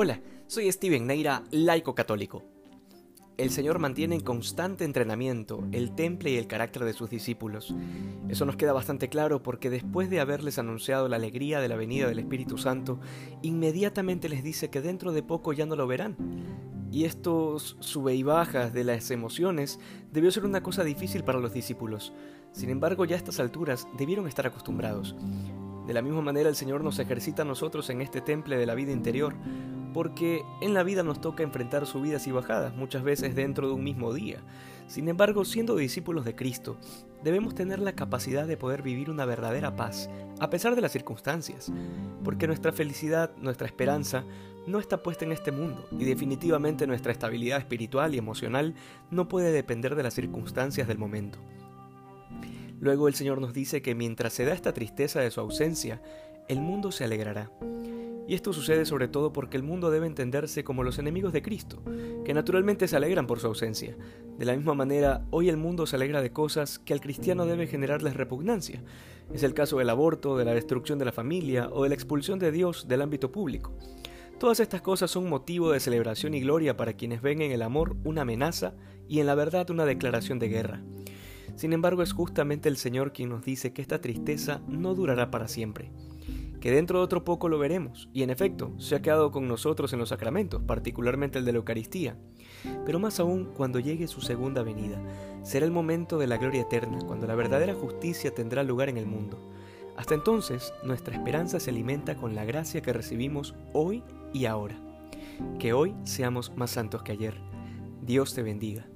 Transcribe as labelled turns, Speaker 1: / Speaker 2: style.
Speaker 1: Hola, soy Steven Neira, laico católico. El Señor mantiene en constante entrenamiento el temple y el carácter de sus discípulos. Eso nos queda bastante claro porque después de haberles anunciado la alegría de la venida del Espíritu Santo, inmediatamente les dice que dentro de poco ya no lo verán. Y estos sube y bajas de las emociones debió ser una cosa difícil para los discípulos. Sin embargo, ya a estas alturas debieron estar acostumbrados. De la misma manera el Señor nos ejercita a nosotros en este temple de la vida interior, porque en la vida nos toca enfrentar subidas y bajadas, muchas veces dentro de un mismo día. Sin embargo, siendo discípulos de Cristo, debemos tener la capacidad de poder vivir una verdadera paz, a pesar de las circunstancias, porque nuestra felicidad, nuestra esperanza, no está puesta en este mundo, y definitivamente nuestra estabilidad espiritual y emocional no puede depender de las circunstancias del momento. Luego el Señor nos dice que mientras se da esta tristeza de su ausencia, el mundo se alegrará. Y esto sucede sobre todo porque el mundo debe entenderse como los enemigos de Cristo, que naturalmente se alegran por su ausencia. De la misma manera, hoy el mundo se alegra de cosas que al cristiano debe generarles repugnancia. Es el caso del aborto, de la destrucción de la familia o de la expulsión de Dios del ámbito público. Todas estas cosas son motivo de celebración y gloria para quienes ven en el amor una amenaza y en la verdad una declaración de guerra. Sin embargo, es justamente el Señor quien nos dice que esta tristeza no durará para siempre, que dentro de otro poco lo veremos, y en efecto, se ha quedado con nosotros en los sacramentos, particularmente el de la Eucaristía, pero más aún cuando llegue su segunda venida, será el momento de la gloria eterna, cuando la verdadera justicia tendrá lugar en el mundo. Hasta entonces, nuestra esperanza se alimenta con la gracia que recibimos hoy y ahora. Que hoy seamos más santos que ayer. Dios te bendiga.